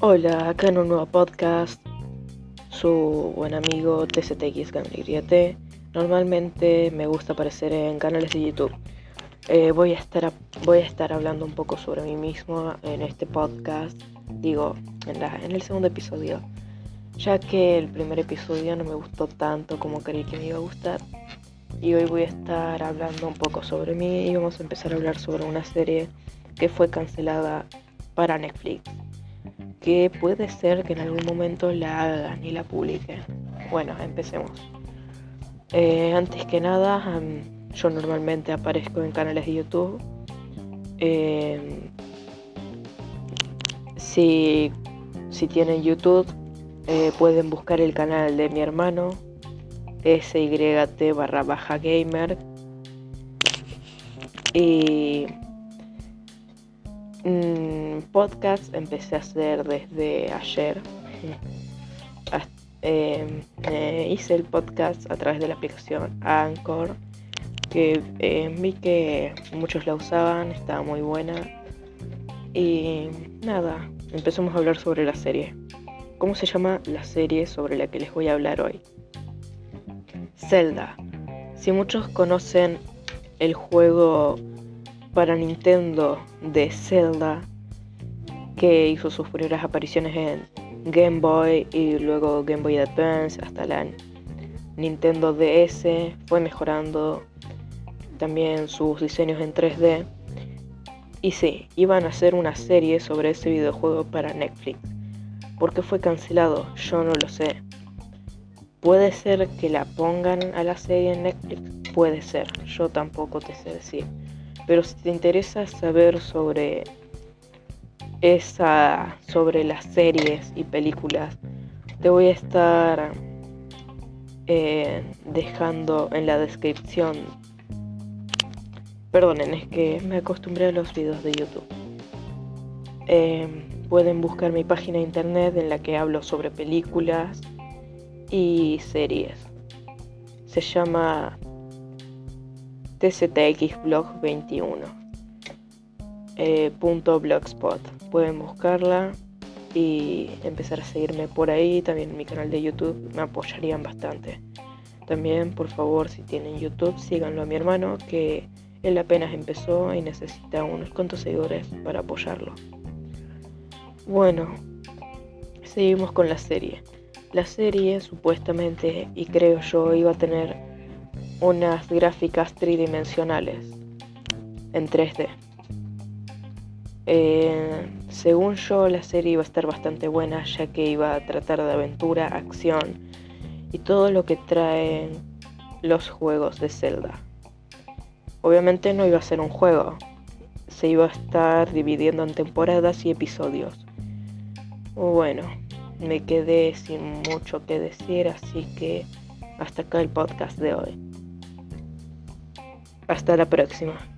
Hola, acá en un nuevo podcast, su buen amigo TCTX. Normalmente me gusta aparecer en canales de YouTube. Eh, voy, a estar, voy a estar hablando un poco sobre mí mismo en este podcast, digo, en, en el segundo episodio, ya que el primer episodio no me gustó tanto como creí que me iba a gustar. Y hoy voy a estar hablando un poco sobre mí y vamos a empezar a hablar sobre una serie que fue cancelada para Netflix que puede ser que en algún momento la hagan y la publiquen. Bueno, empecemos. Eh, antes que nada, yo normalmente aparezco en canales de YouTube. Em, si, si, tienen YouTube, eh, pueden buscar el canal de mi hermano, SYT barra baja gamer. Y Mm, podcast empecé a hacer desde ayer. Em, hice el podcast a través de la aplicación Anchor, que eh, vi que muchos la usaban, estaba muy buena. Y nada, empezamos a hablar sobre la serie. ¿Cómo se llama la serie sobre la que les voy a hablar hoy? Zelda. Si muchos conocen el juego para Nintendo de Zelda, que hizo sus primeras apariciones en Game Boy y luego Game Boy Advance hasta la Nintendo DS, fue mejorando también sus diseños en 3D. Y sí, iban a hacer una serie sobre ese videojuego para Netflix. ¿Por qué fue cancelado? Yo no lo sé. Puede ser que la pongan a la serie en Netflix, puede ser, yo tampoco te sé decir. Pero si te interesa saber sobre esa, sobre las series y películas, te voy a estar eh, dejando en la descripción. Perdonen, es que me acostumbré a los videos de YouTube. Eh, pueden buscar mi página de internet en la que hablo sobre películas y series. Se llama tctxblog21 eh, blogspot. Pueden buscarla y empezar a seguirme por ahí. También mi canal de YouTube me apoyarían bastante. También, por favor, si tienen YouTube, síganlo a mi hermano que él apenas empezó y necesita unos cuantos seguidores para apoyarlo. Bueno, seguimos con la serie. La serie supuestamente, y creo yo, iba a tener unas gráficas tridimensionales en 3D. Eh, según yo, la serie iba a estar bastante buena, ya que iba a tratar de aventura, acción y todo lo que traen los juegos de Zelda. Obviamente no iba a ser un juego, se iba a estar dividiendo en temporadas y episodios. Bueno, me quedé sin mucho que decir, así que hasta acá el podcast de hoy. Hasta la próxima.